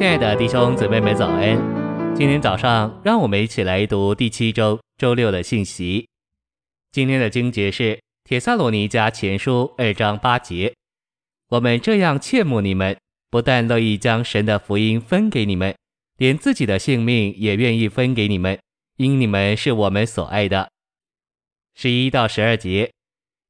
亲爱的弟兄姊妹们早安！今天早上，让我们一起来读第七周周六的信息。今天的经节是《帖撒罗尼迦前书》二章八节。我们这样切慕你们，不但乐意将神的福音分给你们，连自己的性命也愿意分给你们，因你们是我们所爱的。十一到十二节，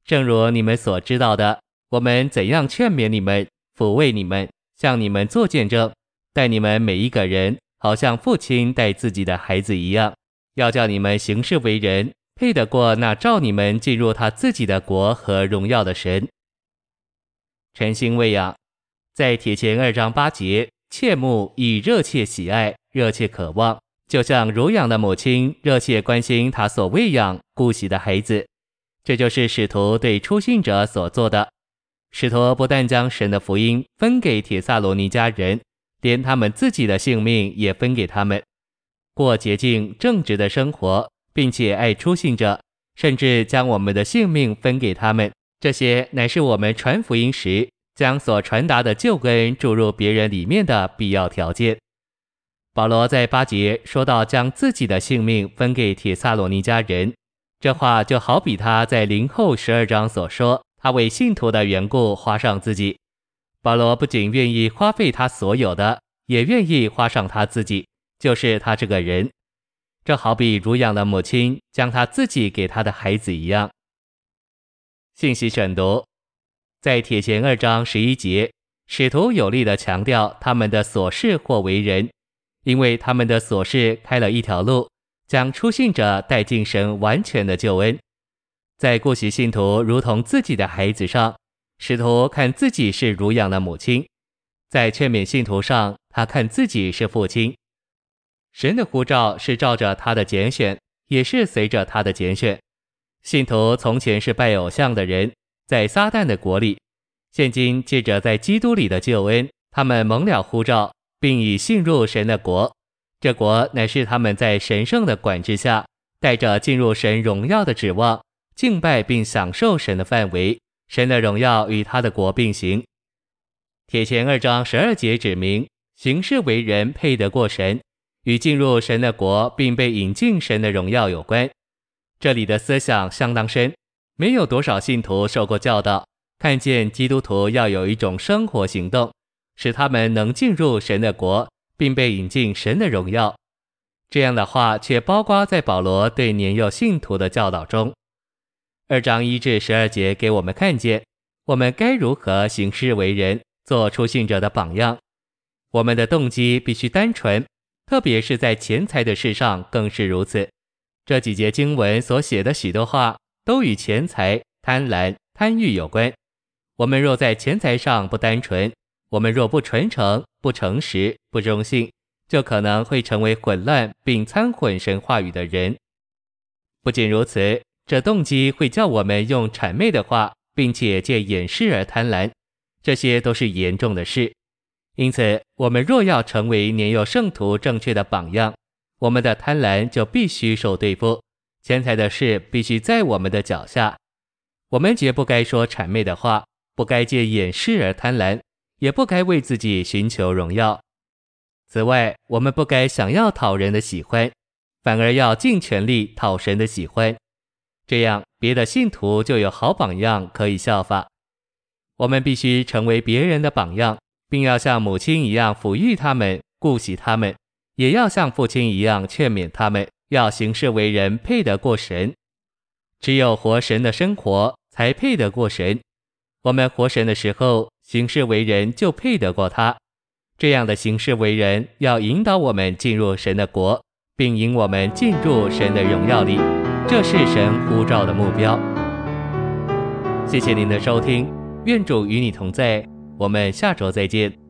正如你们所知道的，我们怎样劝勉你们，抚慰你们，向你们做见证。待你们每一个人，好像父亲待自己的孩子一样，要叫你们行事为人，配得过那召你们进入他自己的国和荣耀的神。诚心喂养，在帖前二章八节，切慕以热切喜爱、热切渴望，就像乳养的母亲热切关心她所喂养、顾惜的孩子。这就是使徒对初信者所做的。使徒不但将神的福音分给帖撒罗尼迦人。连他们自己的性命也分给他们，过洁净正直的生活，并且爱出信者，甚至将我们的性命分给他们。这些乃是我们传福音时将所传达的救恩注入别人里面的必要条件。保罗在八节说到将自己的性命分给帖撒罗尼迦人，这话就好比他在灵后十二章所说，他为信徒的缘故花上自己。保罗不仅愿意花费他所有的，也愿意花上他自己，就是他这个人。这好比乳养的母亲将他自己给他的孩子一样。信息选读，在铁前二章十一节，使徒有力地强调他们的所事或为人，因为他们的所事开了一条路，将出信者带进神完全的救恩。在顾惜信徒如同自己的孩子上。使徒看自己是儒养的母亲，在劝勉信徒上，他看自己是父亲。神的呼召是照着他的拣选，也是随着他的拣选。信徒从前是拜偶像的人，在撒旦的国里；现今借着在基督里的救恩，他们蒙了呼召，并已信入神的国。这国乃是他们在神圣的管制下，带着进入神荣耀的指望，敬拜并享受神的范围。神的荣耀与他的国并行。帖前二章十二节指明，行事为人配得过神，与进入神的国并被引进神的荣耀有关。这里的思想相当深，没有多少信徒受过教导，看见基督徒要有一种生活行动，使他们能进入神的国，并被引进神的荣耀。这样的话却包括在保罗对年幼信徒的教导中。二章一至十二节给我们看见，我们该如何行事为人，做出信者的榜样。我们的动机必须单纯，特别是在钱财的事上更是如此。这几节经文所写的许多话，都与钱财、贪婪、贪欲有关。我们若在钱财上不单纯，我们若不纯诚、不诚实、不忠信，就可能会成为混乱并掺混神话语的人。不仅如此。这动机会叫我们用谄媚的话，并且借掩饰而贪婪，这些都是严重的事。因此，我们若要成为年幼圣徒正确的榜样，我们的贪婪就必须受对付，钱财的事必须在我们的脚下。我们绝不该说谄媚的话，不该借掩饰而贪婪，也不该为自己寻求荣耀。此外，我们不该想要讨人的喜欢，反而要尽全力讨神的喜欢。这样，别的信徒就有好榜样可以效法。我们必须成为别人的榜样，并要像母亲一样抚育他们、顾惜他们，也要像父亲一样劝勉他们，要行事为人配得过神。只有活神的生活，才配得过神。我们活神的时候，行事为人就配得过他。这样的行事为人，要引导我们进入神的国，并引我们进入神的荣耀里。这是神呼召的目标。谢谢您的收听，愿主与你同在，我们下周再见。